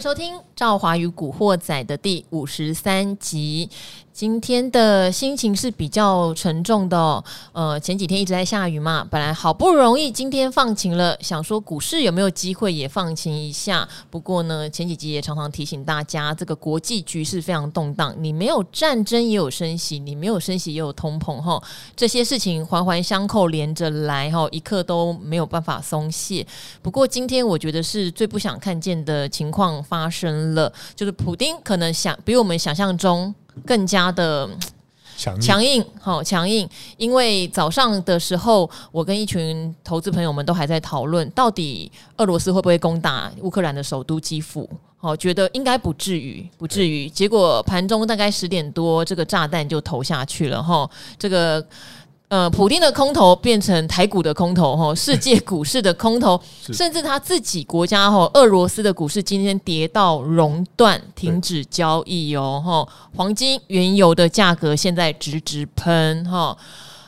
收听《赵华与古惑仔》的第五十三集。今天的心情是比较沉重的，呃，前几天一直在下雨嘛，本来好不容易今天放晴了，想说股市有没有机会也放晴一下。不过呢，前几集也常常提醒大家，这个国际局势非常动荡，你没有战争也有升息，你没有升息也有通膨哈，这些事情环环相扣连着来哈，一刻都没有办法松懈。不过今天我觉得是最不想看见的情况发生了，就是普丁可能想比我们想象中。更加的强硬，好强硬，因为早上的时候，我跟一群投资朋友们都还在讨论，到底俄罗斯会不会攻打乌克兰的首都基辅？好，觉得应该不至于，不至于。结果盘中大概十点多，这个炸弹就投下去了，哈，这个。呃，普丁的空头变成台股的空头哈，世界股市的空头，甚至他自己国家哈，俄罗斯的股市今天跌到熔断，停止交易哦哈，黄金、原油的价格现在直直喷哈。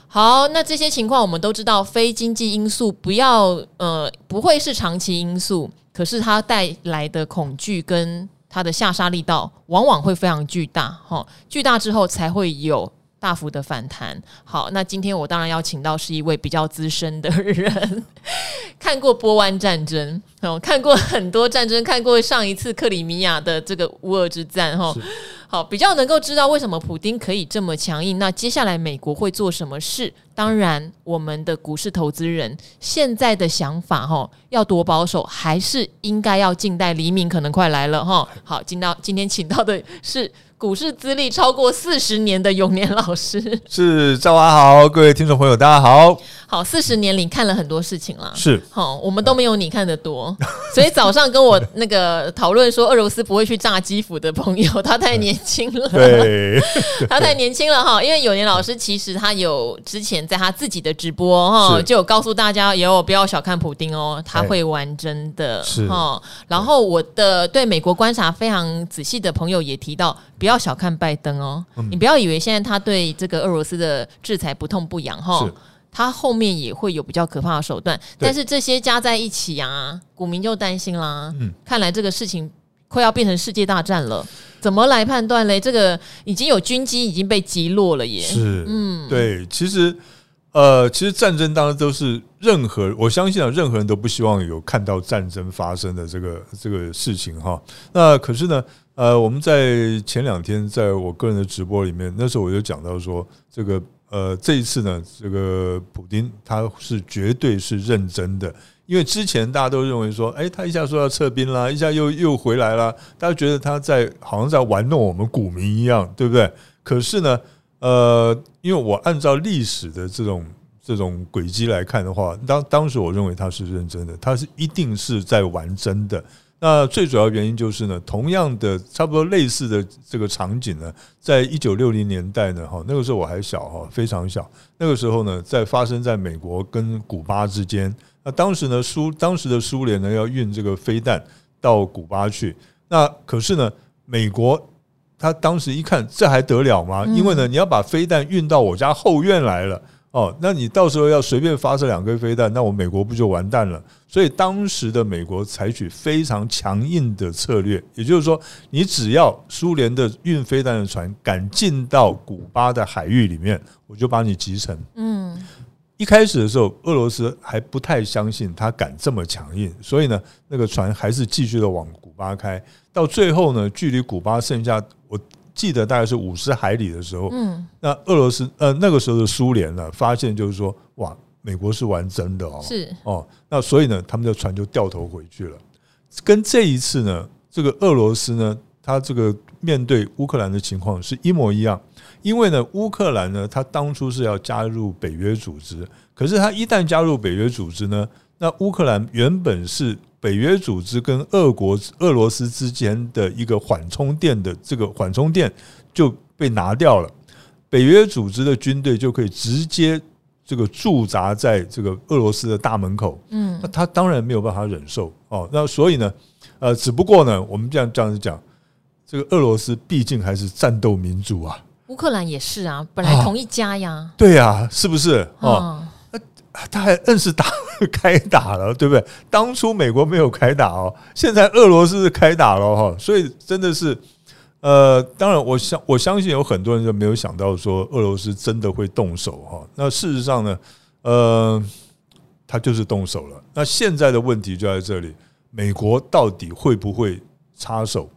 好，那这些情况我们都知道，非经济因素不要呃不会是长期因素，可是它带来的恐惧跟它的下杀力道往往会非常巨大哈，巨大之后才会有。大幅的反弹。好，那今天我当然要请到是一位比较资深的人，看过波湾战争，哦，看过很多战争，看过上一次克里米亚的这个乌俄之战，哈，好，比较能够知道为什么普丁可以这么强硬。那接下来美国会做什么事？当然，我们的股市投资人现在的想法，哈，要多保守，还是应该要静待黎明？可能快来了，哈。好，今到今天请到的是。股市资历超过四十年的永年老师是赵华好，各位听众朋友大家好。好，四十年里看了很多事情了，是好，我们都没有你看的多，所以早上跟我那个讨论说俄罗斯不会去炸基辅的朋友，他太年轻了，对，他太年轻了哈。因为永年老师其实他有之前在他自己的直播哈，就有告诉大家，有不要小看普丁哦，他会玩真的是哈。然后我的对美国观察非常仔细的朋友也提到，不要。不要小看拜登哦，嗯、你不要以为现在他对这个俄罗斯的制裁不痛不痒哈，他后面也会有比较可怕的手段。但是这些加在一起啊，股民就担心啦。嗯，看来这个事情快要变成世界大战了，怎么来判断嘞？这个已经有军机已经被击落了耶。是，嗯，对，其实呃，其实战争当然都是任何我相信啊，任何人都不希望有看到战争发生的这个这个事情哈。那可是呢？呃，我们在前两天在我个人的直播里面，那时候我就讲到说，这个呃，这一次呢，这个普丁他是绝对是认真的，因为之前大家都认为说，哎，他一下说要撤兵啦，一下又又回来了，大家觉得他在好像在玩弄我们股民一样，对不对？可是呢，呃，因为我按照历史的这种这种轨迹来看的话，当当时我认为他是认真的，他是一定是在玩真的。那最主要原因就是呢，同样的差不多类似的这个场景呢，在一九六零年代呢，哈，那个时候我还小哈，非常小。那个时候呢，在发生在美国跟古巴之间。那当时呢，苏当时的苏联呢要运这个飞弹到古巴去。那可是呢，美国他当时一看，这还得了吗？因为呢，你要把飞弹运到我家后院来了。哦，那你到时候要随便发射两颗飞弹，那我美国不就完蛋了？所以当时的美国采取非常强硬的策略，也就是说，你只要苏联的运飞弹的船敢进到古巴的海域里面，我就把你击沉。嗯，一开始的时候，俄罗斯还不太相信他敢这么强硬，所以呢，那个船还是继续的往古巴开。到最后呢，距离古巴剩下我。记得大概是五十海里的时候，嗯，那俄罗斯呃那个时候的苏联呢，发现就是说，哇，美国是玩真的哦，是哦，那所以呢，他们的船就掉头回去了。跟这一次呢，这个俄罗斯呢，他这个面对乌克兰的情况是一模一样，因为呢，乌克兰呢，他当初是要加入北约组织，可是他一旦加入北约组织呢，那乌克兰原本是。北约组织跟俄国、俄罗斯之间的一个缓冲垫的这个缓冲垫就被拿掉了，北约组织的军队就可以直接这个驻扎在这个俄罗斯的大门口。嗯，那他当然没有办法忍受哦。那所以呢，呃，只不过呢，我们这样这样子讲，这个俄罗斯毕竟还是战斗民族啊。乌克兰也是啊，本来同一家呀。对呀，是不是？哦，他还硬是打。开打了，对不对？当初美国没有开打哦，现在俄罗斯是开打了哈，所以真的是，呃，当然我相我相信有很多人就没有想到说俄罗斯真的会动手哈。那事实上呢，呃，他就是动手了。那现在的问题就在这里，美国到底会不会插手？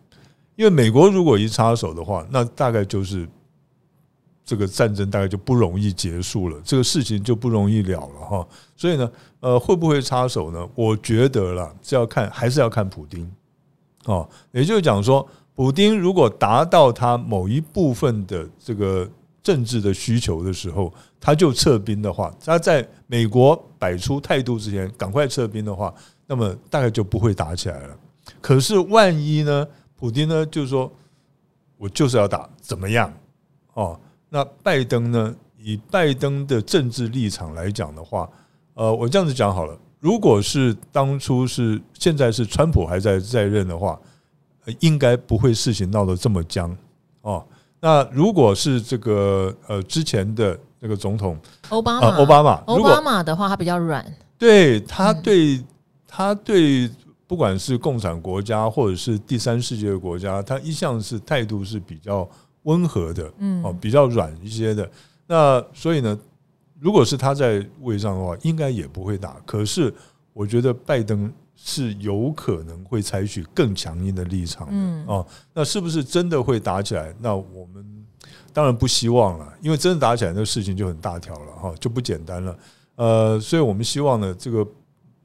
因为美国如果一插手的话，那大概就是。这个战争大概就不容易结束了，这个事情就不容易了了哈。所以呢，呃，会不会插手呢？我觉得啦，是要看，还是要看普丁哦。也就是讲说，普丁如果达到他某一部分的这个政治的需求的时候，他就撤兵的话，他在美国摆出态度之前赶快撤兵的话，那么大概就不会打起来了。可是万一呢，普丁呢，就是说我就是要打，怎么样哦？那拜登呢？以拜登的政治立场来讲的话，呃，我这样子讲好了。如果是当初是现在是川普还在在任的话，应该不会事情闹得这么僵哦。那如果是这个呃之前的那个总统奥巴马，奥巴马，奥巴马的话他比较软，对他对他对不管是共产国家或者是第三世界的国家，他一向是态度是比较。温和的，嗯，哦，比较软一些的，那所以呢，如果是他在位上的话，应该也不会打。可是，我觉得拜登是有可能会采取更强硬的立场的，哦，那是不是真的会打起来？那我们当然不希望了，因为真的打起来，那事情就很大条了，哈，就不简单了。呃，所以我们希望呢，这个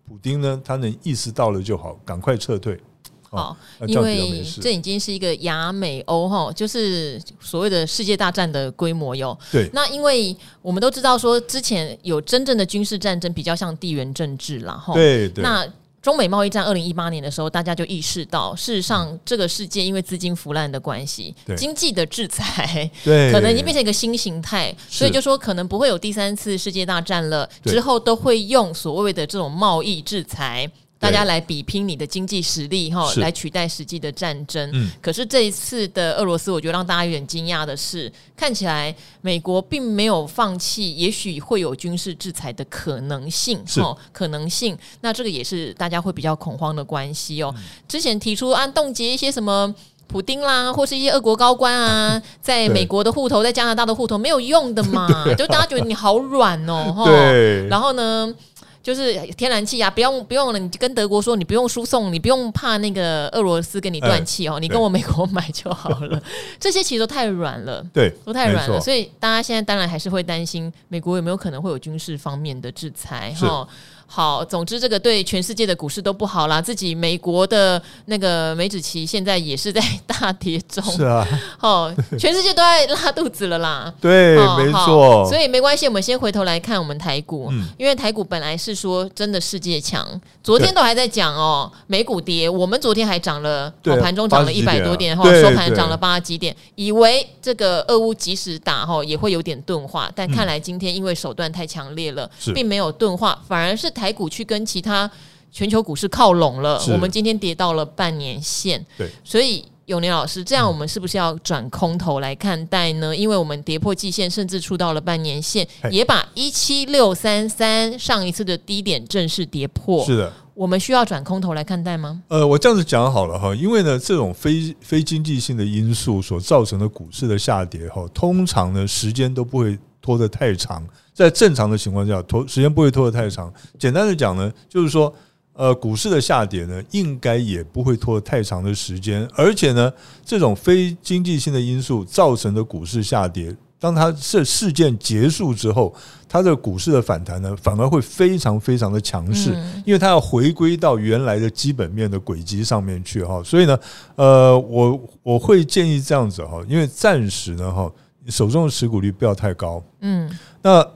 普丁呢，他能意识到了就好，赶快撤退。好，因为这已经是一个亚美欧哈，就是所谓的世界大战的规模哟。对，那因为我们都知道说，之前有真正的军事战争，比较像地缘政治啦。哈。对对。那中美贸易战二零一八年的时候，大家就意识到，事实上这个世界因为资金腐烂的关系，经济的制裁，对，可能已经变成一个新形态，所以就说可能不会有第三次世界大战了，之后都会用所谓的这种贸易制裁。大家来比拼你的经济实力哈，来取代实际的战争。嗯，可是这一次的俄罗斯，我觉得让大家有点惊讶的是，看起来美国并没有放弃，也许会有军事制裁的可能性哈，可能性。那这个也是大家会比较恐慌的关系哦。之前提出按冻结一些什么普丁啦，或是一些俄国高官啊，在美国的户头，在加拿大的户头没有用的嘛，就大家觉得你好软哦哈。对，然后呢？就是天然气啊，不用不用了，你跟德国说，你不用输送，你不用怕那个俄罗斯跟你断气哦，你跟我美国买就好了。这些其实都太软了，对，都太软了，所以大家现在当然还是会担心美国有没有可能会有军事方面的制裁哈。好，总之这个对全世界的股市都不好啦。自己美国的那个美子期现在也是在大跌中，是啊，哦，全世界都在拉肚子了啦。对，没错。所以没关系，我们先回头来看我们台股，因为台股本来是说真的世界强，昨天都还在讲哦，美股跌，我们昨天还涨了，盘中涨了一百多点，哈，收盘涨了八十几点，以为这个俄乌即使打哈也会有点钝化，但看来今天因为手段太强烈了，并没有钝化，反而是。台股去跟其他全球股市靠拢了，我们今天跌到了半年线，对，所以永年老师，这样我们是不是要转空头来看待呢？因为我们跌破季线，甚至触到了半年线，也把一七六三三上一次的低点正式跌破。是的，我们需要转空头来看待吗？呃，我这样子讲好了哈，因为呢，这种非非经济性的因素所造成的股市的下跌哈，通常呢时间都不会拖得太长。在正常的情况下，拖时间不会拖得太长。简单的讲呢，就是说，呃，股市的下跌呢，应该也不会拖得太长的时间。而且呢，这种非经济性的因素造成的股市下跌，当它这事件结束之后，它的股市的反弹呢，反而会非常非常的强势，因为它要回归到原来的基本面的轨迹上面去哈。所以呢，呃，我我会建议这样子哈，因为暂时呢哈，手中的持股率不要太高，嗯，那。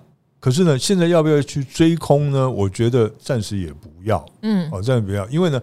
可是呢，现在要不要去追空呢？我觉得暂时也不要，嗯，哦，暂时不要，因为呢，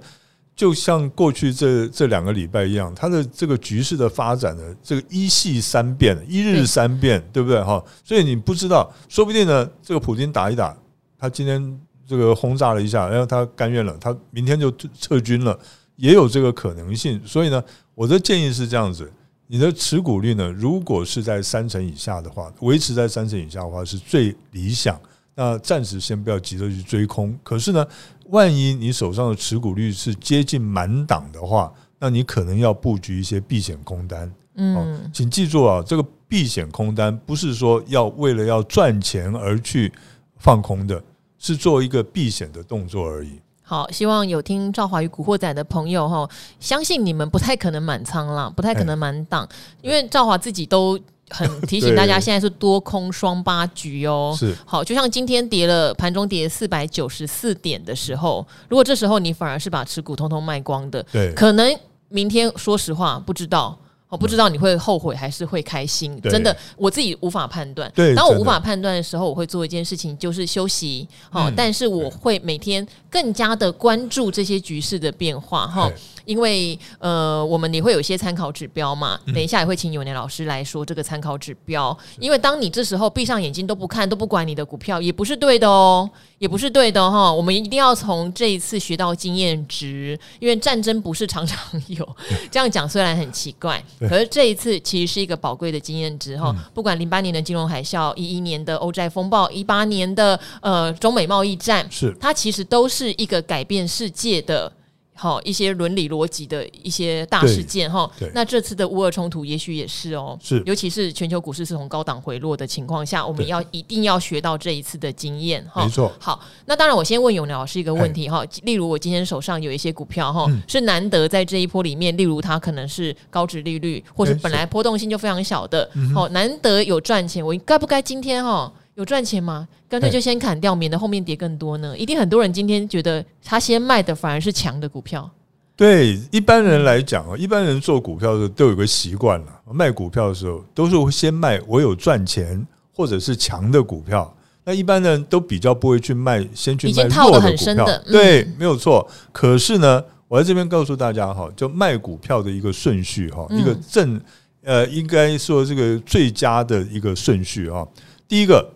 就像过去这这两个礼拜一样，它的这个局势的发展呢，这个一系三变，一日三变，对不对？哈，所以你不知道，说不定呢，这个普京打一打，他今天这个轰炸了一下，然后他甘愿了，他明天就撤军了，也有这个可能性。所以呢，我的建议是这样子。你的持股率呢？如果是在三成以下的话，维持在三成以下的话是最理想。那暂时先不要急着去追空。可是呢，万一你手上的持股率是接近满档的话，那你可能要布局一些避险空单。嗯，请记住啊，这个避险空单不是说要为了要赚钱而去放空的，是做一个避险的动作而已。好，希望有听赵华与古惑仔的朋友哈，相信你们不太可能满仓啦，不太可能满档，因为赵华自己都很提醒大家，现在是多空双八局哦。是，好，就像今天跌了，盘中跌四百九十四点的时候，如果这时候你反而是把持股通通卖光的，对，可能明天说实话不知道。我不知道你会后悔还是会开心，真的我自己无法判断。当我无法判断的时候，我会做一件事情，就是休息。好，但是我会每天更加的关注这些局势的变化。哈。因为呃，我们也会有一些参考指标嘛。等一下也会请永年老师来说这个参考指标。因为当你这时候闭上眼睛都不看都不管你的股票，也不是对的哦，也不是对的哈。我们一定要从这一次学到经验值。因为战争不是常常有，这样讲虽然很奇怪，可是这一次其实是一个宝贵的经验值哈。不管零八年的金融海啸、一一年的欧债风暴、一八年的呃中美贸易战，是它其实都是一个改变世界的。好，一些伦理逻辑的一些大事件哈，那这次的乌俄冲突也许也是哦，是，尤其是全球股市是从高档回落的情况下，我们要一定要学到这一次的经验哈。没错。好，那当然我先问永良老师一个问题哈，例如我今天手上有一些股票哈，是难得在这一波里面，例如它可能是高值利率，或是本来波动性就非常小的，好，难得有赚钱，我该不该今天哈？有赚钱吗？干脆就先砍掉，免得后面跌更多呢。一定很多人今天觉得他先卖的反而是强的股票。对一般人来讲啊，一般人做股票的时候都有个习惯了，卖股票的时候都是会先卖我有赚钱或者是强的股票。那一般人都比较不会去卖，先去卖弱的股票。已经套得很深的，对，没有错。可是呢，我在这边告诉大家哈，就卖股票的一个顺序哈，一个正呃，应该说这个最佳的一个顺序啊。第一个。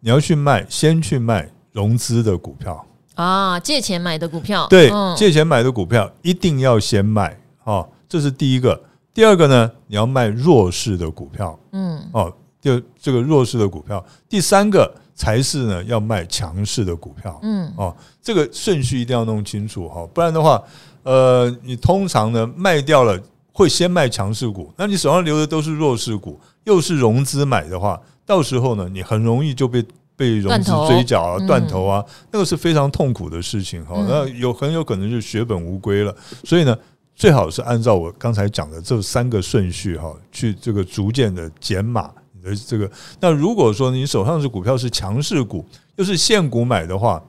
你要去卖，先去卖融资的股票啊，借钱买的股票。对，嗯、借钱买的股票一定要先卖哦，这是第一个。第二个呢，你要卖弱势的股票，嗯，哦，就这个弱势的股票。第三个才是呢，要卖强势的股票，嗯，哦，这个顺序一定要弄清楚哈，不然的话，呃，你通常呢卖掉了会先卖强势股，那你手上留的都是弱势股，又是融资买的话。到时候呢，你很容易就被被融资追缴啊，断头啊，那个是非常痛苦的事情哈。那有很有可能就血本无归了。所以呢，最好是按照我刚才讲的这三个顺序哈，去这个逐渐的减码你的这个。那如果说你手上的股票是强势股，又是现股买的话，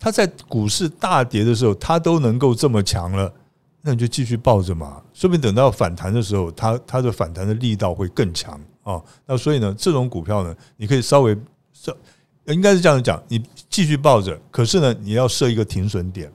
它在股市大跌的时候，它都能够这么强了，那你就继续抱着嘛。说不定等到反弹的时候，它它的反弹的力道会更强。哦，那所以呢，这种股票呢，你可以稍微设，应该是这样讲，你继续抱着，可是呢，你要设一个停损点，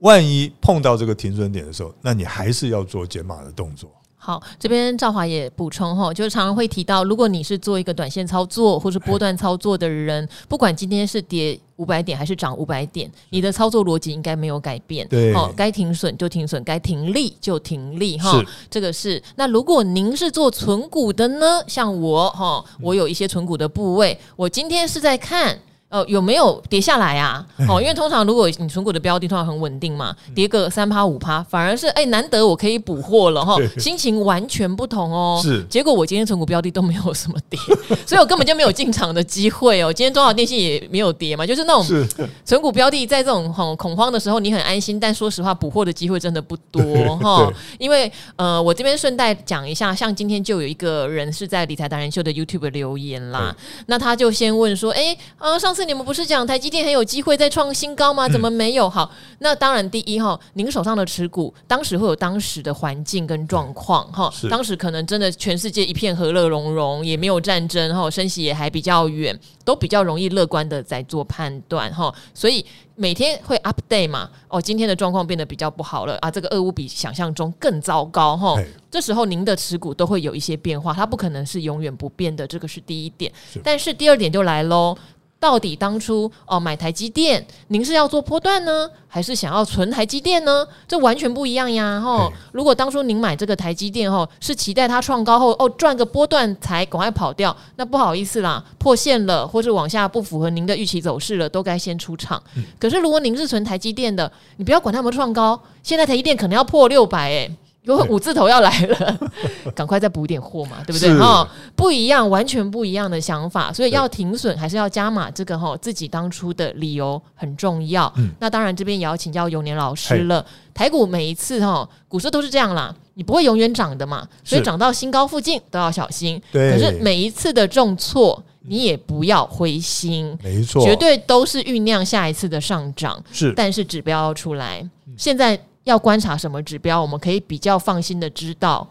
万一碰到这个停损点的时候，那你还是要做减码的动作。好，这边赵华也补充哈，就是常常会提到，如果你是做一个短线操作或是波段操作的人，不管今天是跌五百点还是涨五百点，你的操作逻辑应该没有改变。对，好，该停损就停损，该停利就停利哈。这个是。那如果您是做存股的呢？像我哈，我有一些存股的部位，我今天是在看。呃，有没有跌下来啊？哦，因为通常如果你存股的标的通常很稳定嘛，跌个三趴五趴，反而是哎、欸、难得我可以补货了哈，心情完全不同哦。是，结果我今天存股标的都没有什么跌，所以我根本就没有进场的机会哦。今天中华电信也没有跌嘛，就是那种存股标的在这种很恐慌的时候，你很安心，但说实话补货的机会真的不多哈。因为呃，我这边顺带讲一下，像今天就有一个人是在理财达人秀的 YouTube 留言啦，那他就先问说，哎、欸，呃，上次。你们不是讲台积电很有机会再创新高吗？怎么没有？好，那当然，第一哈，您手上的持股，当时会有当时的环境跟状况哈。当时可能真的全世界一片和乐融融，也没有战争哈，升息也还比较远，都比较容易乐观的在做判断哈。所以每天会 update 嘛。哦，今天的状况变得比较不好了啊，这个俄乌比想象中更糟糕哈。这时候您的持股都会有一些变化，它不可能是永远不变的，这个是第一点。但是第二点就来喽。到底当初哦买台积电，您是要做波段呢，还是想要存台积电呢？这完全不一样呀！哈，如果当初您买这个台积电后，是期待它创高后哦赚个波段才赶快跑掉，那不好意思啦，破线了或是往下不符合您的预期走势了，都该先出场。可是如果您是存台积电的，你不要管它有没有创高，现在台积电可能要破六百哎。有五字头要来了，赶快再补点货嘛，对不对？哈，不一样，完全不一样的想法，所以要停损还是要加码？这个哈，自己当初的理由很重要。嗯、那当然，这边也要请教永年老师了。台股每一次哈，股市都是这样啦，你不会永远涨的嘛，所以涨到新高附近都要小心。可是每一次的重挫，你也不要灰心，没错，绝对都是酝酿下一次的上涨。是，但是指标要出来，现在。要观察什么指标，我们可以比较放心的知道，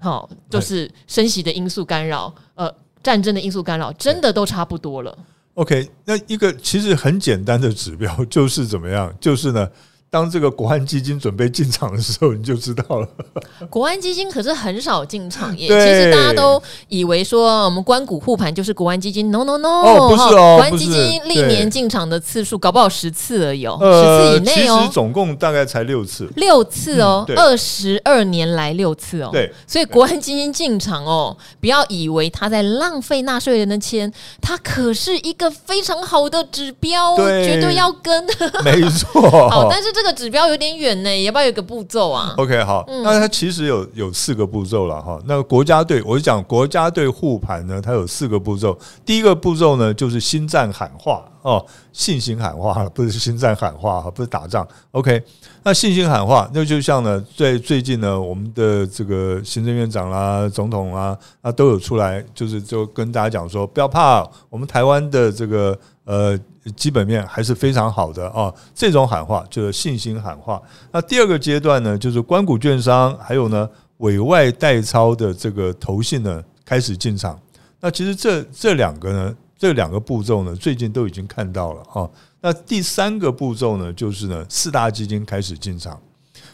好，就是升息的因素干扰，呃，战争的因素干扰，真的都差不多了。OK，那一个其实很简单的指标就是怎么样？就是呢。当这个国安基金准备进场的时候，你就知道了。国安基金可是很少进场耶。其实大家都以为说我们关谷护盘就是国安基金，no no no，哦不是哦，国安基金历年进场的次数搞不好十次而已哦，十次以内哦。其实总共大概才六次，六次哦，二十二年来六次哦。对，所以国安基金进场哦，不要以为他在浪费纳税人的钱，它可是一个非常好的指标，绝对要跟。没错。好，但是这。这个指标有点远呢，要不要有个步骤啊？OK，好，嗯、那它其实有有四个步骤了哈。那国家队，我就讲国家队护盘呢，它有四个步骤。第一个步骤呢，就是心战喊话哦，信心喊话了，不是心战喊话，不是打仗。OK，那信心喊话，那就像呢，在最近呢，我们的这个行政院长啦、总统啊，啊都有出来，就是就跟大家讲说，不要怕，我们台湾的这个呃。基本面还是非常好的啊，这种喊话就是信心喊话。那第二个阶段呢，就是关谷券商还有呢委外代操的这个投信呢开始进场。那其实这这两个呢，这两个步骤呢，最近都已经看到了啊。那第三个步骤呢，就是呢四大基金开始进场。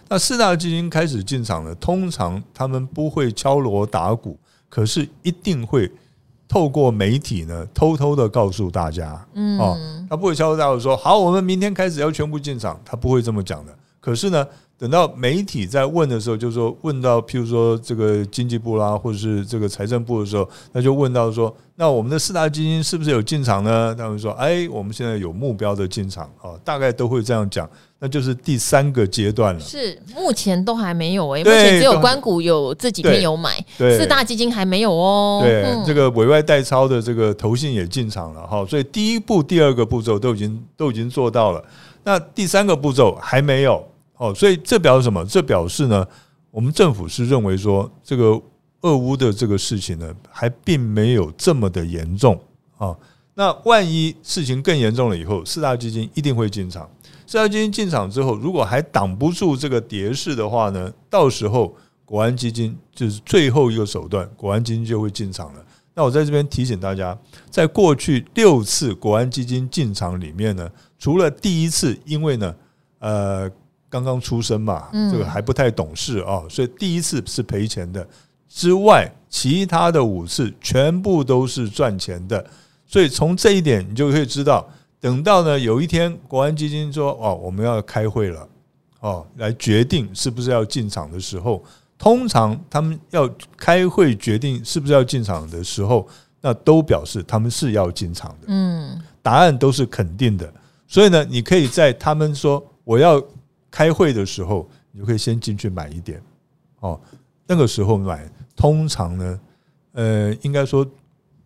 那四大基金开始进场呢，通常他们不会敲锣打鼓，可是一定会。透过媒体呢，偷偷的告诉大家，嗯，哦，他不会敲锣打鼓说好，我们明天开始要全部进场，他不会这么讲的。可是呢，等到媒体在问的时候，就是说问到譬如说这个经济部啦，或者是这个财政部的时候，那就问到说，那我们的四大基金是不是有进场呢？他们说，哎，我们现在有目标的进场，哦，大概都会这样讲。那就是第三个阶段了。是，目前都还没有哎、欸，目前只有关谷有这几天有买，四大基金还没有哦。对，嗯、这个委外代操的这个投信也进场了哈，所以第一步、第二个步骤都已经都已经做到了。那第三个步骤还没有哦，所以这表示什么？这表示呢，我们政府是认为说，这个俄乌的这个事情呢，还并没有这么的严重啊。那万一事情更严重了以后，四大基金一定会进场。四大基金进场之后，如果还挡不住这个跌势的话呢，到时候国安基金就是最后一个手段，国安基金就会进场了。那我在这边提醒大家，在过去六次国安基金进场里面呢，除了第一次因为呢，呃，刚刚出生嘛，这个还不太懂事啊，所以第一次是赔钱的之外，其他的五次全部都是赚钱的。所以从这一点，你就可以知道。等到呢，有一天国安基金说哦，我们要开会了哦，来决定是不是要进场的时候，通常他们要开会决定是不是要进场的时候，那都表示他们是要进场的，嗯，答案都是肯定的。所以呢，你可以在他们说我要开会的时候，你就可以先进去买一点哦。那个时候买，通常呢，呃，应该说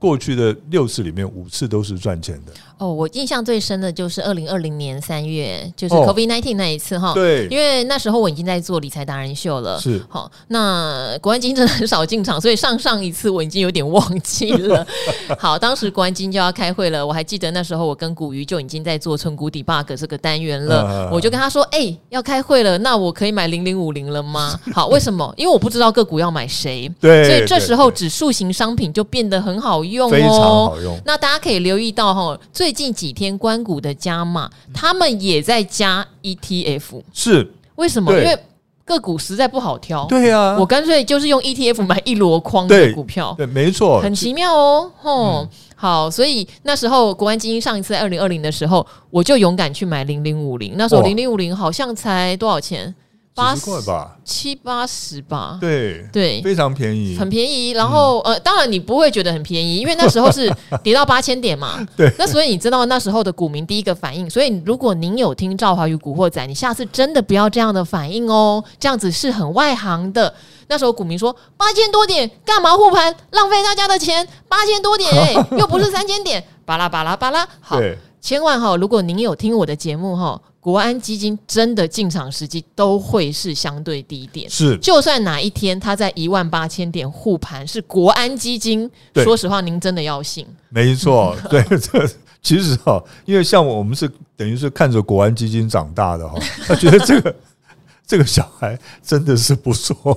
过去的六次里面五次都是赚钱的。哦，我印象最深的就是二零二零年三月，就是 COVID nineteen 那一次哈。对，因为那时候我已经在做理财达人秀了。是，好，那国安基金真的很少进场，所以上上一次我已经有点忘记了。好，当时国安基金就要开会了，我还记得那时候我跟古鱼就已经在做存股 debug 这个单元了。我就跟他说：“哎，要开会了，那我可以买零零五零了吗？”好，为什么？因为我不知道个股要买谁。对，所以这时候指数型商品就变得很好用哦，非常好用。那大家可以留意到哈。最近几天官谷的加码，他们也在加 ETF，是为什么？因为个股实在不好挑。对呀、啊，我干脆就是用 ETF 买一箩筐的股票。对，对，没错，很奇妙哦。吼、嗯，好，所以那时候国安基金上一次在二零二零的时候，我就勇敢去买零零五零。那时候零零五零好像才多少钱？八十块吧，七八十吧，对对，非常便宜，很便宜。然后、嗯、呃，当然你不会觉得很便宜，因为那时候是 跌到八千点嘛。对，那所以你知道那时候的股民第一个反应。所以如果您有听赵华与古惑仔，你下次真的不要这样的反应哦，这样子是很外行的。那时候股民说八千多点干嘛护盘，浪费大家的钱，八千多点 哎、欸，又不是三千点，巴拉巴拉巴拉。好，千万哈，如果您有听我的节目哈。国安基金真的进场时机都会是相对低点，是。就算哪一天它在一万八千点护盘，是国安基金，说实话，您真的要信。没错，对，这其实哈，因为像我们是等于是看着国安基金长大的哈，他觉得这个。这个小孩真的是不错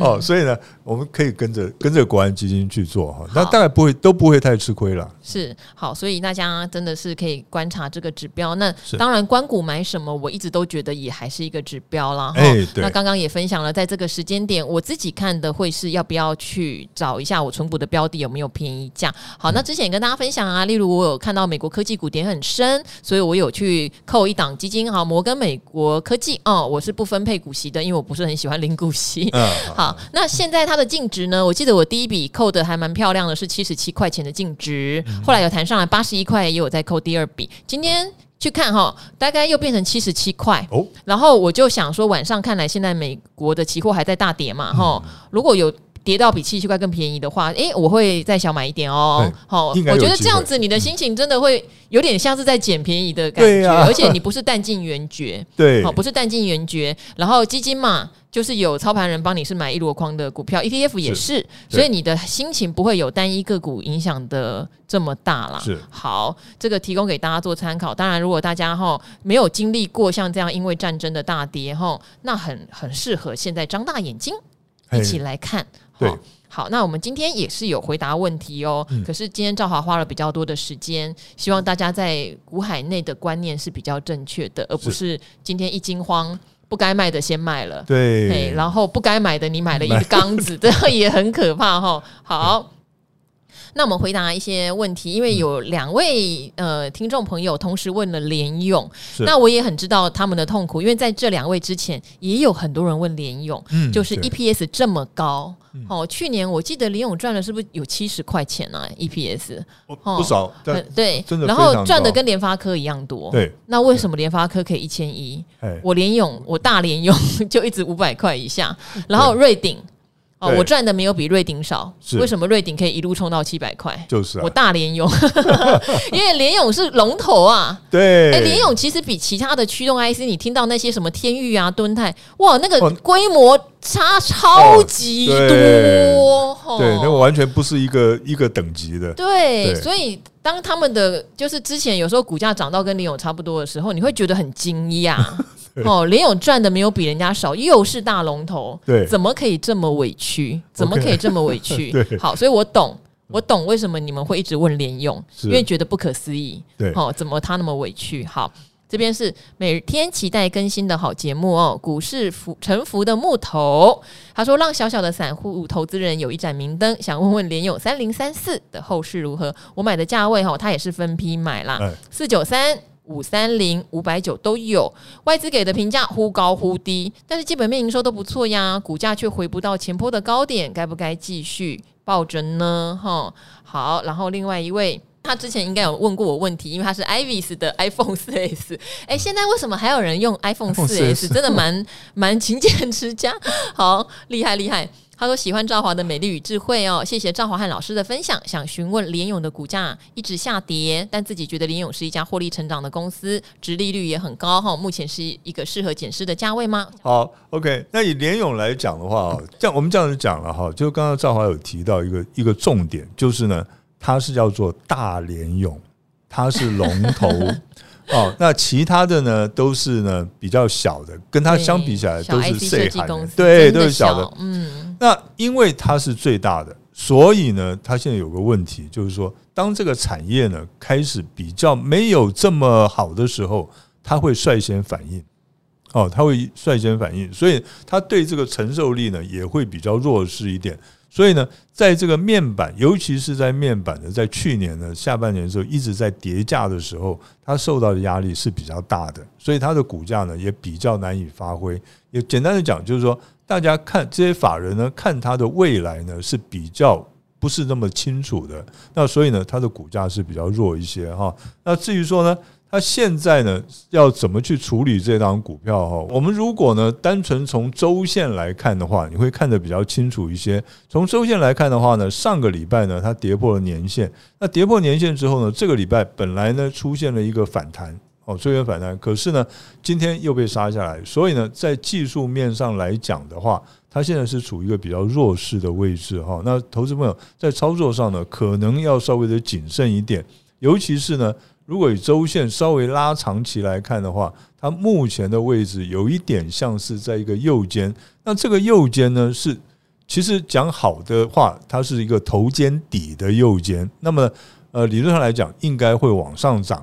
哦，所以呢，我们可以跟着跟着国安基金去做哈，那大概不会都不会太吃亏了。是好，所以大家真的是可以观察这个指标。那当然，关股买什么，我一直都觉得也还是一个指标啦。哈。那刚刚也分享了，在这个时间点，我自己看的会是要不要去找一下我存股的标的有没有便宜价。好，那之前也跟大家分享啊，例如我有看到美国科技股跌很深，所以我有去扣一档基金，好，摩根美国科技哦，我是不分。分配股息的，因为我不是很喜欢领股息。嗯，好，那现在它的净值呢？我记得我第一笔扣的还蛮漂亮的，是七十七块钱的净值，后来有弹上来八十一块，也有在扣第二笔。今天去看哈，大概又变成七十七块。哦，然后我就想说，晚上看来现在美国的期货还在大跌嘛，哈，如果有。跌到比七十七块更便宜的话，诶、欸，我会再小买一点哦。好，我觉得这样子你的心情真的会有点像是在捡便宜的感觉，啊、而且你不是弹尽援绝，对，好，不是弹尽援绝。然后基金嘛，就是有操盘人帮你是买一箩筐的股票，ETF 也是，是所以你的心情不会有单一个股影响的这么大啦。是，好，这个提供给大家做参考。当然，如果大家哈没有经历过像这样因为战争的大跌哈，那很很适合现在张大眼睛一起来看。对，好，那我们今天也是有回答问题哦。嗯、可是今天赵华花了比较多的时间，希望大家在股海内的观念是比较正确的，而不是今天一惊慌，不该卖的先卖了，对，然后不该买的你买了一缸子，这样也很可怕哈。好。那我们回答一些问题，因为有两位呃听众朋友同时问了联咏，那我也很知道他们的痛苦，因为在这两位之前也有很多人问联咏，嗯，就是 EPS 这么高，哦，去年我记得联咏赚了是不是有七十块钱啊？EPS 哦，不少，对，真的，然后赚的跟联发科一样多，对，那为什么联发科可以一千一？我联咏，我大联咏 就一直五百块以下，然后瑞鼎。哦，我赚的没有比瑞鼎少，为什么瑞鼎可以一路冲到七百块？就是啊，我大联勇，因为联勇是龙头啊。对，哎，联勇其实比其他的驱动 IC，你听到那些什么天域啊、敦泰，哇，那个规模差超级多。对，那个完全不是一个一个等级的。对，所以当他们的就是之前有时候股价涨到跟联勇差不多的时候，你会觉得很惊讶。哦，联咏赚的没有比人家少，又是大龙头，对，怎么可以这么委屈？怎么可以这么委屈？对，好，所以我懂，我懂为什么你们会一直问联咏，因为觉得不可思议。对，哦，怎么他那么委屈？好，这边是每天期待更新的好节目哦。股市浮沉浮的木头，他说让小小的散户投资人有一盏明灯，想问问联咏三零三四的后市如何？我买的价位哈，他也是分批买啦，四九三。五三零五百九都有，外资给的评价忽高忽低，但是基本面营收都不错呀，股价却回不到前坡的高点，该不该继续抱着呢？哈，好，然后另外一位，他之前应该有问过我问题，因为他是 IVIS 的 iPhone 四 S，哎，现在为什么还有人用 iPhone 四 S？真的蛮蛮勤俭持家，好厉害厉害。他说喜欢赵华的美丽与智慧哦，谢谢赵华和老师的分享。想询问联勇的股价一直下跌，但自己觉得联勇是一家获利成长的公司，殖利率也很高哈。目前是一个适合检视的价位吗？好，OK。那以联勇来讲的话，这样我们这样子讲了哈，就刚刚赵华有提到一个一个重点，就是呢，它是叫做大联勇，它是龙头。哦，那其他的呢，都是呢比较小的，跟它相比起来都是细汉的，对，都是小的。嗯，那因为它是最大的，所以呢，它现在有个问题，就是说，当这个产业呢开始比较没有这么好的时候，它会率先反应。哦，它会率先反应，所以它对这个承受力呢也会比较弱势一点。所以呢，在这个面板，尤其是在面板的，在去年呢下半年的时候一直在跌价的时候，它受到的压力是比较大的，所以它的股价呢也比较难以发挥。也简单的讲，就是说，大家看这些法人呢，看它的未来呢是比较不是那么清楚的，那所以呢，它的股价是比较弱一些哈。那至于说呢，他现在呢，要怎么去处理这档股票哈？我们如果呢，单纯从周线来看的话，你会看得比较清楚一些。从周线来看的话呢，上个礼拜呢，它跌破了年线。那跌破年线之后呢，这个礼拜本来呢，出现了一个反弹哦，出现反弹，可是呢，今天又被杀下来。所以呢，在技术面上来讲的话，它现在是处于一个比较弱势的位置哈。那投资朋友在操作上呢，可能要稍微的谨慎一点，尤其是呢。如果以周线稍微拉长期来看的话，它目前的位置有一点像是在一个右肩。那这个右肩呢，是其实讲好的话，它是一个头肩底的右肩。那么，呃，理论上来讲，应该会往上涨，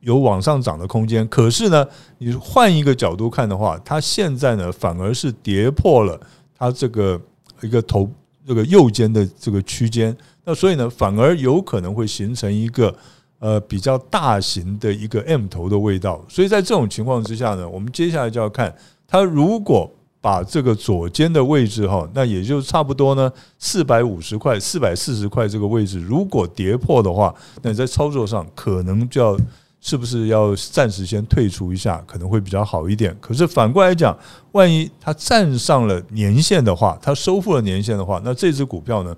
有往上涨的空间。可是呢，你换一个角度看的话，它现在呢，反而是跌破了它这个一个头这个右肩的这个区间。那所以呢，反而有可能会形成一个。呃，比较大型的一个 M 头的味道，所以在这种情况之下呢，我们接下来就要看它如果把这个左肩的位置哈，那也就差不多呢，四百五十块、四百四十块这个位置，如果跌破的话，那你在操作上可能就要是不是要暂时先退出一下，可能会比较好一点。可是反过来讲，万一它站上了年线的话，它收复了年线的话，那这只股票呢？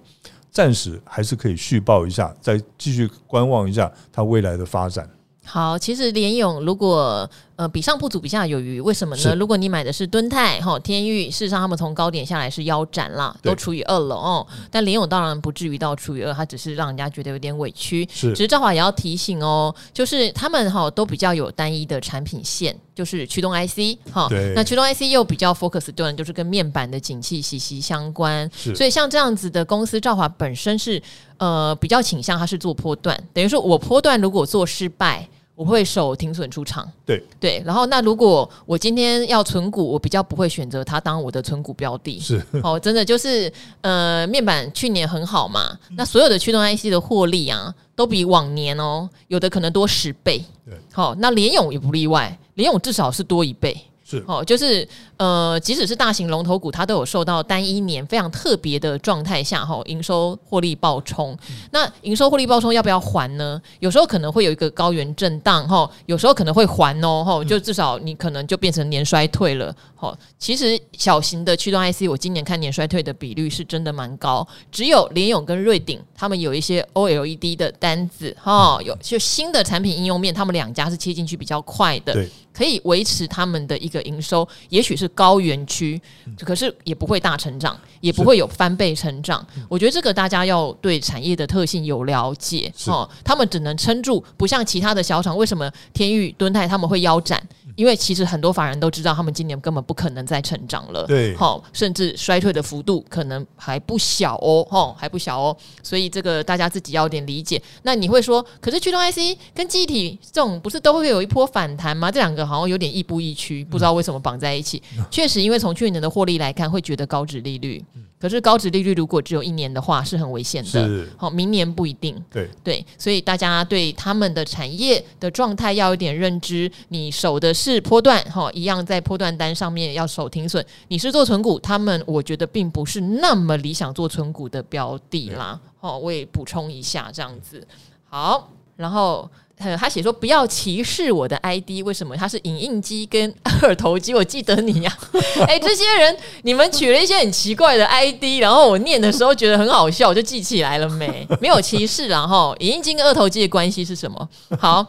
暂时还是可以续报一下，再继续观望一下它未来的发展。好，其实联咏如果。呃，比上不足，比下有余，为什么呢？如果你买的是敦泰哈天域，事实上他们从高点下来是腰斩啦，都除以二了哦。但联咏当然不至于到除以二，它只是让人家觉得有点委屈。是，只是赵华也要提醒哦，就是他们哈都比较有单一的产品线，就是驱动 IC 哈。那驱动 IC 又比较 focus 对，就是跟面板的景气息息相关。所以像这样子的公司，赵华本身是呃比较倾向它是做波段，等于说我波段如果做失败。我会守停损出场，对。对，然后那如果我今天要存股，我比较不会选择它当我的存股标的，是。哦，真的就是呃，面板去年很好嘛，那所有的驱动 IC 的获利啊，都比往年哦，有的可能多十倍，对，好，那联勇也不例外，联勇至少是多一倍。是哦，就是呃，即使是大型龙头股，它都有受到单一年非常特别的状态下，哈，营收获利暴冲。那营收获利暴冲要不要还呢？有时候可能会有一个高原震荡，哈，有时候可能会还哦，哈，就至少你可能就变成年衰退了，哈。其实小型的驱动 IC，我今年看年衰退的比率是真的蛮高。只有联咏跟瑞鼎，他们有一些 OLED 的单子，哈，有就新的产品应用面，他们两家是切进去比较快的。可以维持他们的一个营收，也许是高原区，可是也不会大成长，也不会有翻倍成长。我觉得这个大家要对产业的特性有了解哦。他们只能撑住，不像其他的小厂。为什么天域、敦泰他们会腰斩？因为其实很多法人都知道，他们今年根本不可能再成长了。对，好，甚至衰退的幅度可能还不小哦，吼，还不小哦。所以这个大家自己要有点理解。那你会说，可是驱动 IC 跟记忆体这种不是都会有一波反弹吗？这两个好像有点亦步亦趋，不知道为什么绑在一起。确实，因为从去年的获利来看，会觉得高值利率。可是高值利率如果只有一年的话，是很危险的。好，明年不一定。对对，所以大家对他们的产业的状态要有点认知。你守的是波段，哈，一样在波段单上面要守停损。你是做存股，他们我觉得并不是那么理想做存股的标的啦。好，我也补充一下这样子。好，然后。他写说不要歧视我的 ID，为什么？他是影印机跟二头肌，我记得你呀、啊。哎、欸，这些人你们取了一些很奇怪的 ID，然后我念的时候觉得很好笑，我就记起来了没？没有歧视，然后影印机跟二头肌的关系是什么？好，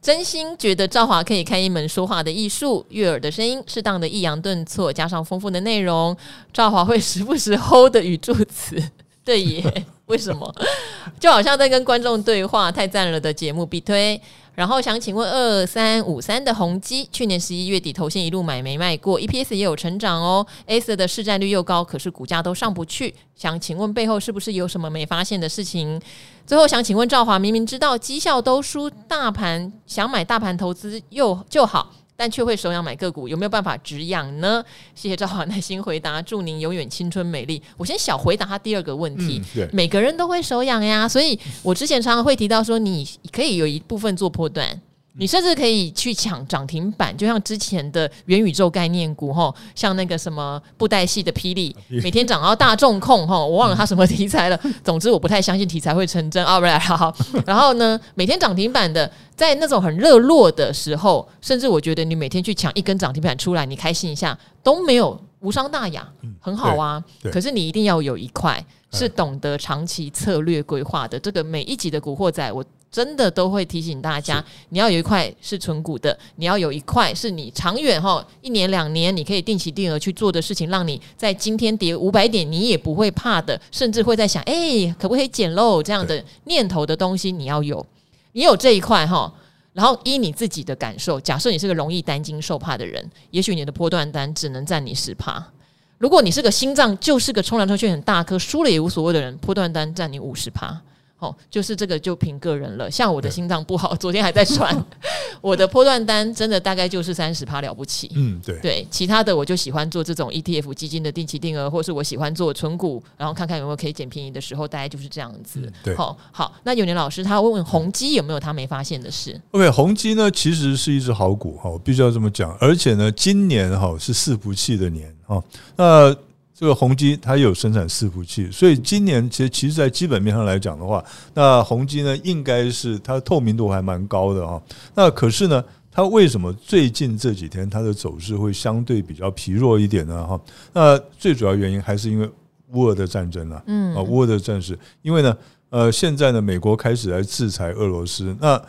真心觉得赵华可以开一门说话的艺术，悦耳的声音，适当的抑扬顿挫，加上丰富的内容，赵华会时不时 hold 的语助词。对耶，为什么？就好像在跟观众对话，太赞了的节目必推。然后想请问二三五三的宏基，去年十一月底投信一路买没卖过，EPS 也有成长哦，S 的市占率又高，可是股价都上不去。想请问背后是不是有什么没发现的事情？最后想请问赵华，明明知道绩效都输大盘，想买大盘投资又就好。但却会手痒买个股，有没有办法止痒呢？谢谢赵华耐心回答，祝您永远青春美丽。我先小回答他第二个问题，嗯、每个人都会手痒呀，所以我之前常常会提到说，你可以有一部分做波段。你甚至可以去抢涨停板，就像之前的元宇宙概念股吼，像那个什么布袋戏的霹雳，每天涨到大众控吼，我忘了它什么题材了。总之我不太相信题材会成真啊，不然好。然后呢，每天涨停板的，在那种很热络的时候，甚至我觉得你每天去抢一根涨停板出来，你开心一下都没有无伤大雅，很好啊。可是你一定要有一块是懂得长期策略规划的。这个每一集的古惑仔我。真的都会提醒大家，你要有一块是存股的，你要有一块是你长远哈，一年两年你可以定期定额去做的事情，让你在今天跌五百点你也不会怕的，甚至会在想，哎、欸，可不可以捡漏这样的念头的东西，你要有，你有这一块哈，然后依你自己的感受，假设你是个容易担惊受怕的人，也许你的波段单只能占你十趴，如果你是个心脏就是个冲来冲去很大颗，输了也无所谓的人，波段单占你五十趴。哦，就是这个就凭个人了。像我的心脏不好，昨天还在传，我的波段单真的大概就是三十趴了不起。嗯，对对，其他的我就喜欢做这种 ETF 基金的定期定额，或是我喜欢做存股，然后看看有没有可以捡便宜的时候，大概就是这样子。嗯、对，好，好，那永年老师他问问宏基有没有他没发现的事？OK，宏基呢其实是一只好股哈，我必须要这么讲，而且呢今年哈是伺服器的年哈，那。这个宏基它有生产伺服器，所以今年其实其实，在基本面上来讲的话，那宏基呢应该是它透明度还蛮高的哈。那可是呢，它为什么最近这几天它的走势会相对比较疲弱一点呢？哈，那最主要原因还是因为乌俄的战争了。嗯，啊，乌俄的战事，因为呢，呃，现在呢，美国开始来制裁俄罗斯，那。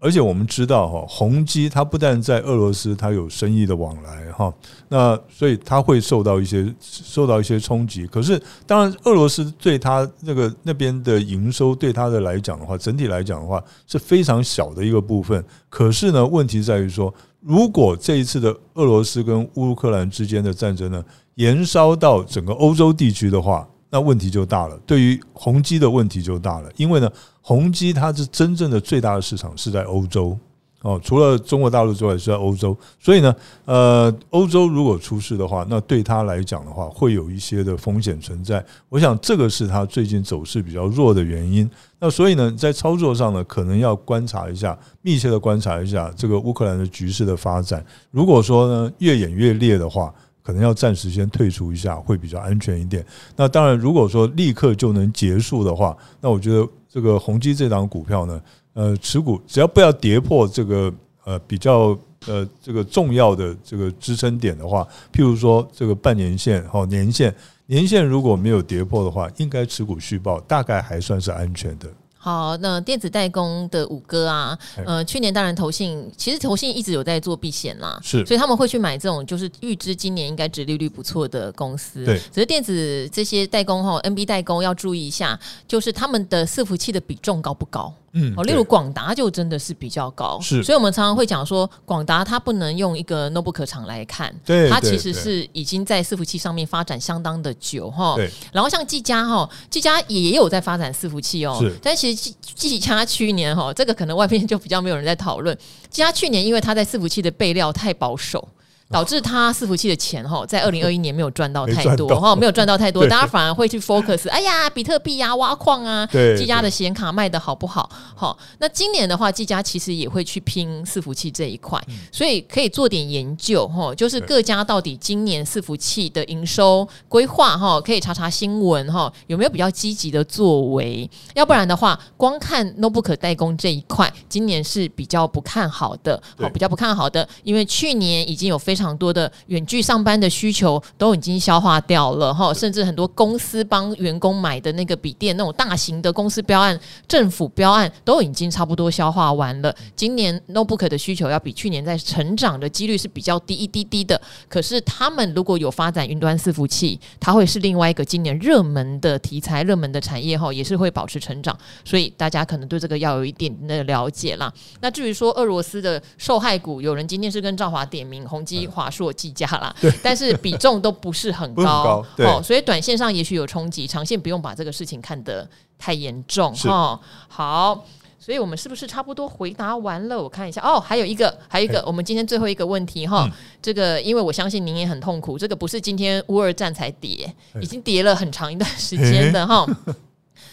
而且我们知道哈，宏基它不但在俄罗斯它有生意的往来哈，那所以它会受到一些受到一些冲击。可是当然，俄罗斯对它那个那边的营收对它的来讲的话，整体来讲的话是非常小的一个部分。可是呢，问题在于说，如果这一次的俄罗斯跟乌克兰之间的战争呢，延烧到整个欧洲地区的话，那问题就大了，对于宏基的问题就大了，因为呢，宏基它是真正的最大的市场是在欧洲哦，除了中国大陆之外是在欧洲，所以呢，呃，欧洲如果出事的话，那对它来讲的话，会有一些的风险存在。我想这个是它最近走势比较弱的原因。那所以呢，在操作上呢，可能要观察一下，密切的观察一下这个乌克兰的局势的发展。如果说呢，越演越烈的话，可能要暂时先退出一下，会比较安全一点。那当然，如果说立刻就能结束的话，那我觉得这个宏基这档股票呢，呃，持股只要不要跌破这个呃比较呃这个重要的这个支撑点的话，譬如说这个半年线和年线，年线如果没有跌破的话，应该持股续报，大概还算是安全的。好，那电子代工的五哥啊，呃，去年当然投信，其实投信一直有在做避险啦，是，所以他们会去买这种就是预知今年应该殖利率不错的公司。对，只是电子这些代工哈，NB 代工要注意一下，就是他们的伺服器的比重高不高？嗯，哦，例如广达就真的是比较高，是，所以我们常常会讲说，广达它不能用一个 notebook 厂来看，对，它其实是已经在伺服器上面发展相当的久哈。对，然后像技嘉哈，技嘉也有在发展伺服器哦，是，但其实技技嘉去年哈，这个可能外面就比较没有人在讨论，技嘉去年因为它在伺服器的备料太保守。导致他伺服器的钱哈，在二零二一年没有赚到太多哈，没有赚到太多，大家反而会去 focus，哎呀，比特币啊，挖矿啊，技嘉的显卡卖的好不好？好，那今年的话，技嘉其实也会去拼伺服器这一块，所以可以做点研究哈，就是各家到底今年伺服器的营收规划哈，可以查查新闻哈，有没有比较积极的作为？要不然的话，光看 notebook 代工这一块，今年是比较不看好的，好，比较不看好的，因为去年已经有非非常多的远距上班的需求都已经消化掉了哈，甚至很多公司帮员工买的那个笔电，那种大型的公司标案、政府标案都已经差不多消化完了。今年 notebook 的需求要比去年在成长的几率是比较低一滴滴的。可是他们如果有发展云端伺服器，它会是另外一个今年热门的题材、热门的产业哈，也是会保持成长。所以大家可能对这个要有一点的了解啦。那至于说俄罗斯的受害股，有人今天是跟赵华点名宏基。华硕、技嘉啦，但是比重都不是很高，哦，所以短线上也许有冲击，长线不用把这个事情看得太严重哈。好，所以我们是不是差不多回答完了？我看一下。哦，还有一个，还有一个，我们今天最后一个问题哈。嗯、这个，因为我相信您也很痛苦，这个不是今天乌二战才跌，已经跌了很长一段时间的哈。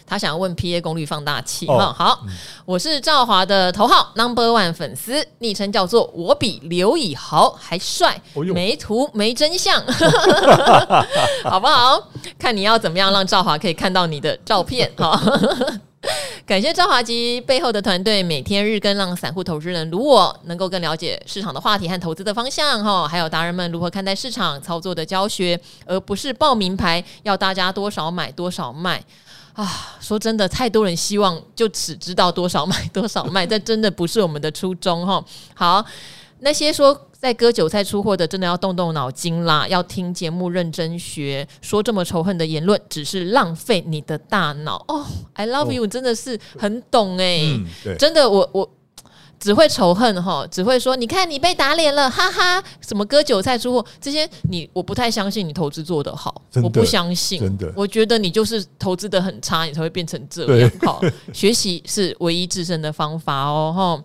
他想要问 PA 功率放大器哈，好，我是赵华的头号 Number One 粉丝，昵称叫做我比刘以豪还帅，没图没真相，好不好？看你要怎么样让赵华可以看到你的照片哈。感谢赵华及背后的团队，每天日更，让散户投资人如我能够更了解市场的话题和投资的方向哈，还有达人们如何看待市场操作的教学，而不是报名牌要大家多少买多少卖。啊，说真的，太多人希望就只知道多少买多少卖，这真的不是我们的初衷哈。好，那些说在割韭菜出货的，真的要动动脑筋啦，要听节目认真学。说这么仇恨的言论，只是浪费你的大脑哦。I love you，真的是很懂哎，嗯、真的我我。只会仇恨哈，只会说你看你被打脸了，哈哈！什么割韭菜出货这些，你我不太相信你投资做得好，我不相信，真的，我觉得你就是投资的很差，你才会变成这样。好，学习是唯一自身的方法哦，哈。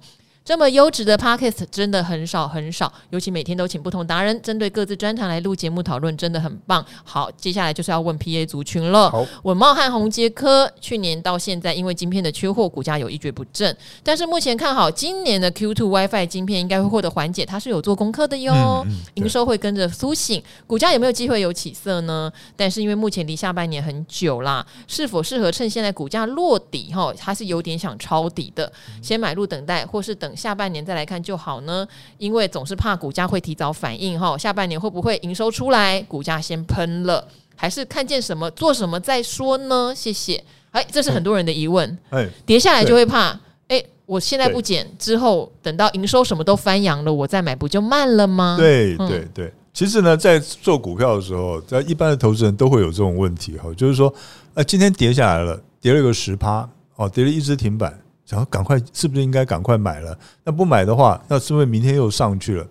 这么优质的 Podcast 真的很少很少，尤其每天都请不同达人针对各自专长来录节目讨论，真的很棒。好，接下来就是要问 PA 族群了。稳茂和宏杰科去年到现在，因为晶片的缺货，股价有一蹶不振。但是目前看好今年的 Q2 WiFi 晶片应该会获得缓解，它是有做功课的哟。嗯嗯、营收会跟着苏醒，股价有没有机会有起色呢？但是因为目前离下半年很久啦，是否适合趁现在股价落底哈，它是有点想抄底的，先买入等待，或是等。下半年再来看就好呢，因为总是怕股价会提早反应哈。下半年会不会营收出来，股价先喷了，还是看见什么做什么再说呢？谢谢。哎，这是很多人的疑问。哎，跌下来就会怕。哎，我现在不减，之后等到营收什么都翻扬了，我再买不就慢了吗？对对对。其实呢，在做股票的时候，在一般的投资人都会有这种问题哈，就是说，呃，今天跌下来了，跌了个十趴，哦，跌了一只停板。想要赶快，是不是应该赶快买了？那不买的话，那是不是明天又上去了？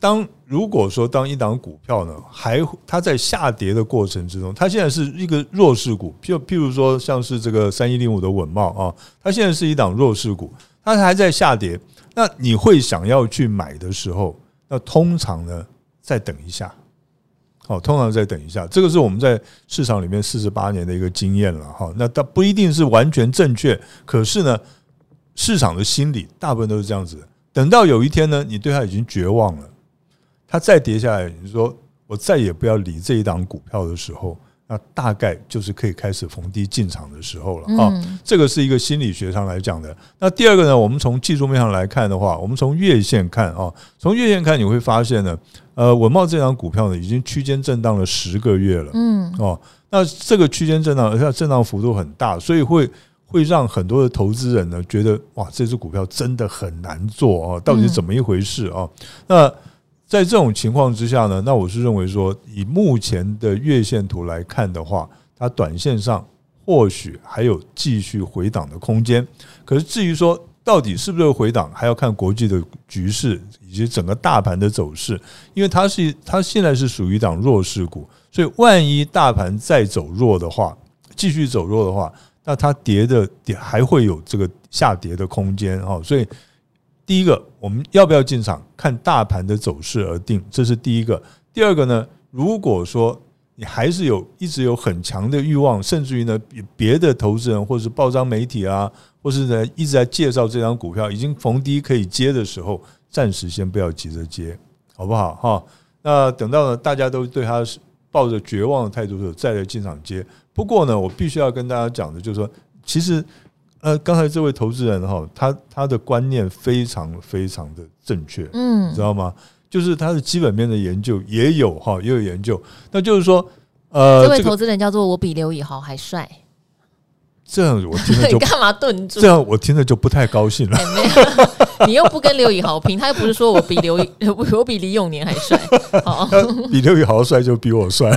当如果说当一档股票呢，还它在下跌的过程之中，它现在是一个弱势股，就譬如说像是这个三一零五的稳懋啊，它现在是一档弱势股，它还在下跌。那你会想要去买的时候，那通常呢，再等一下。好，通常再等一下，这个是我们在市场里面四十八年的一个经验了哈。那它不一定是完全正确，可是呢。市场的心理大部分都是这样子。等到有一天呢，你对它已经绝望了，它再跌下来，你说我再也不要理这一档股票的时候，那大概就是可以开始逢低进场的时候了啊。这个是一个心理学上来讲的。那第二个呢，我们从技术面上来看的话，我们从月线看啊，从月线看你会发现呢，呃，文茂这档股票呢已经区间震荡了十个月了，嗯哦，那这个区间震荡，而且震荡幅度很大，所以会。会让很多的投资人呢觉得哇，这只股票真的很难做啊，到底是怎么一回事啊？那在这种情况之下呢，那我是认为说，以目前的月线图来看的话，它短线上或许还有继续回档的空间。可是至于说到底是不是回档，还要看国际的局势以及整个大盘的走势，因为它是它现在是属于一档弱势股，所以万一大盘再走弱的话，继续走弱的话。那它跌的跌还会有这个下跌的空间哈，所以第一个我们要不要进场，看大盘的走势而定，这是第一个。第二个呢，如果说你还是有一直有很强的欲望，甚至于呢，别的投资人或者是报章媒体啊，或是呢一直在介绍这张股票已经逢低可以接的时候，暂时先不要急着接，好不好哈？那等到呢大家都对它抱着绝望的态度的时候，再来进场接。不过呢，我必须要跟大家讲的，就是说，其实，呃，刚才这位投资人哈，他他的观念非常非常的正确，嗯，知道吗？就是他的基本面的研究也有哈，也有研究。那就是说，呃，这位投资人叫做我比刘以豪还帅。这样子我听着就 干嘛顿住？这样我听着就不太高兴了。你又不跟刘宇豪拼，他又不是说我比刘 我比李永年还帅。好，比刘宇豪帅就比我帅。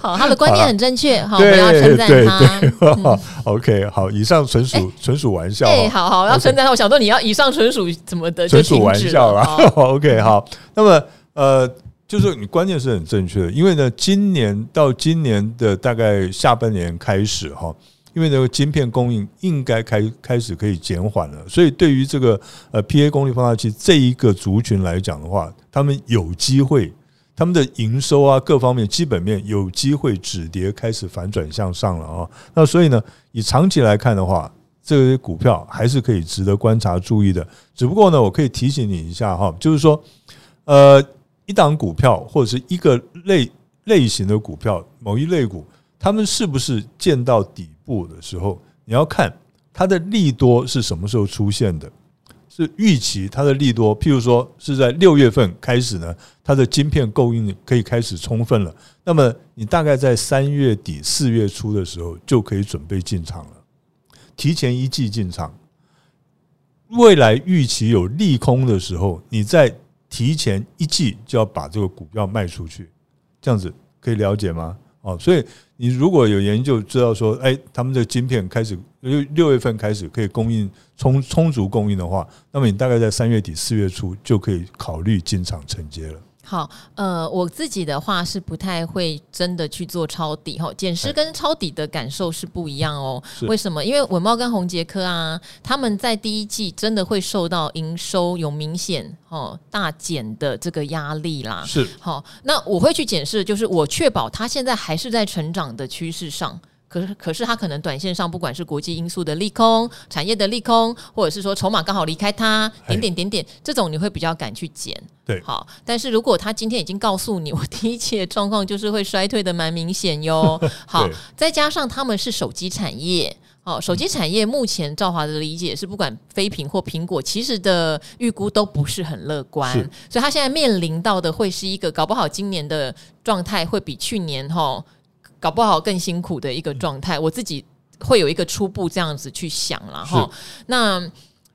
好，他的观念很正确。好，我们要称赞他。OK，好，以上纯属纯属玩笑。哎，好好要称赞他。我想说你要以上纯属怎么的？纯属玩笑啦。OK，好，那么呃。就是你关键是很正确的，因为呢，今年到今年的大概下半年开始哈，因为那个晶片供应应该开开始可以减缓了，所以对于这个呃 PA 功率放大器这一个族群来讲的话，他们有机会，他们的营收啊各方面基本面有机会止跌开始反转向上了啊。那所以呢，以长期来看的话，这些股票还是可以值得观察注意的。只不过呢，我可以提醒你一下哈，就是说，呃，一档股票或者是一个类类型的股票，某一类股。他们是不是见到底部的时候，你要看它的利多是什么时候出现的？是预期它的利多，譬如说是在六月份开始呢，它的晶片供应可以开始充分了。那么你大概在三月底四月初的时候就可以准备进场了，提前一季进场。未来预期有利空的时候，你在提前一季就要把这个股票卖出去，这样子可以了解吗？哦，所以。你如果有研究知道说，哎，他们这个晶片开始六六月份开始可以供应充充足供应的话，那么你大概在三月底四月初就可以考虑进场承接了。好，呃，我自己的话是不太会真的去做抄底哈，捡尸跟抄底的感受是不一样哦。为什么？因为文茂跟宏杰科啊，他们在第一季真的会受到营收有明显哦大减的这个压力啦。是，好，那我会去检视，就是我确保它现在还是在成长的趋势上。可是，可是它可能短线上，不管是国际因素的利空、产业的利空，或者是说筹码刚好离开它，点点点点，这种你会比较敢去减。对，好。但是如果他今天已经告诉你，我第一期的状况就是会衰退的蛮明显哟。好，再加上他们是手机产业，哦，手机产业目前赵华的理解是，不管非苹或苹果，其实的预估都不是很乐观，所以他现在面临到的会是一个，搞不好今年的状态会比去年哈。搞不好更辛苦的一个状态，我自己会有一个初步这样子去想了哈。那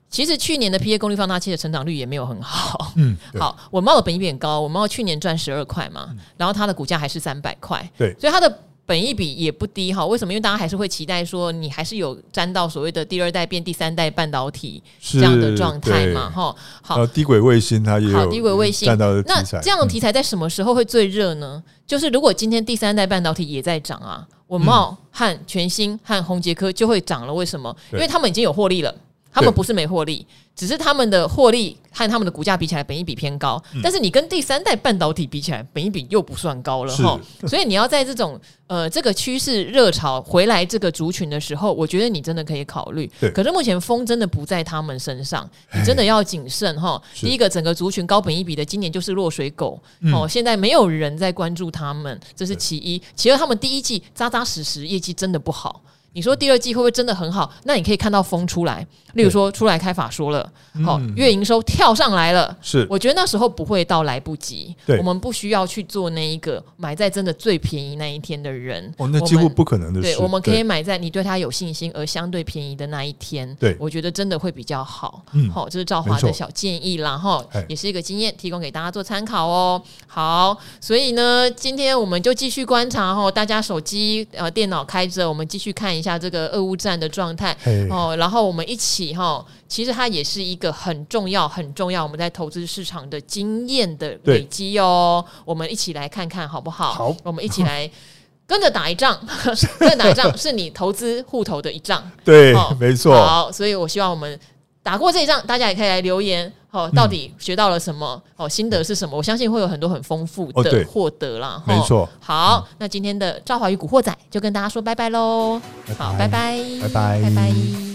其实去年的 PA 功率放大器的成长率也没有很好。嗯，好，我猫的本益比很高，我猫去年赚十二块嘛，然后它的股价还是三百块。对，所以它的本益比也不低哈。为什么？因为大家还是会期待说，你还是有沾到所谓的第二代变第三代半导体这样的状态嘛？哈，好，低轨卫星它也有低轨卫星。那这样的题材在什么时候会最热呢？就是如果今天第三代半导体也在涨啊，文茂和全新和宏杰科就会涨了。为什么？因为他们已经有获利了，他们不是没获利，只是他们的获利和他们的股价比起来，本益比偏高。但是你跟第三代半导体比起来，本益比又不算高了哈。所以你要在这种。呃，这个趋势热潮回来这个族群的时候，我觉得你真的可以考虑。对，可是目前风真的不在他们身上，你真的要谨慎哈。第一个，整个族群高本益比的，今年就是落水狗哦，现在没有人在关注他们，这是其一。其二，他们第一季扎扎实实业绩真的不好。你说第二季会不会真的很好？那你可以看到风出来，例如说出来开法说了，好、嗯、月营收跳上来了，是。我觉得那时候不会到来不及，对。我们不需要去做那一个买在真的最便宜那一天的人，哦，那几乎不可能的事。对，我们可以买在你对他有信心而相对便宜的那一天，对，我觉得真的会比较好。嗯，好，这是赵华的小建议啦，然后也是一个经验，提供给大家做参考哦。好，所以呢，今天我们就继续观察哈，大家手机呃电脑开着，我们继续看一下这个俄乌战的状态哦，然后我们一起哈，其实它也是一个很重要、很重要，我们在投资市场的经验的累积哦。我们一起来看看好不好？好，我们一起来跟着打一仗，跟着打一仗是你投资户头的一仗。对，没错。好，所以我希望我们打过这一仗，大家也可以来留言。好，到底学到了什么？哦，心得是什么？我相信会有很多很丰富的获得啦。没错。好，那今天的赵华与古惑仔就跟大家说拜拜喽。好，拜拜，拜拜，拜拜。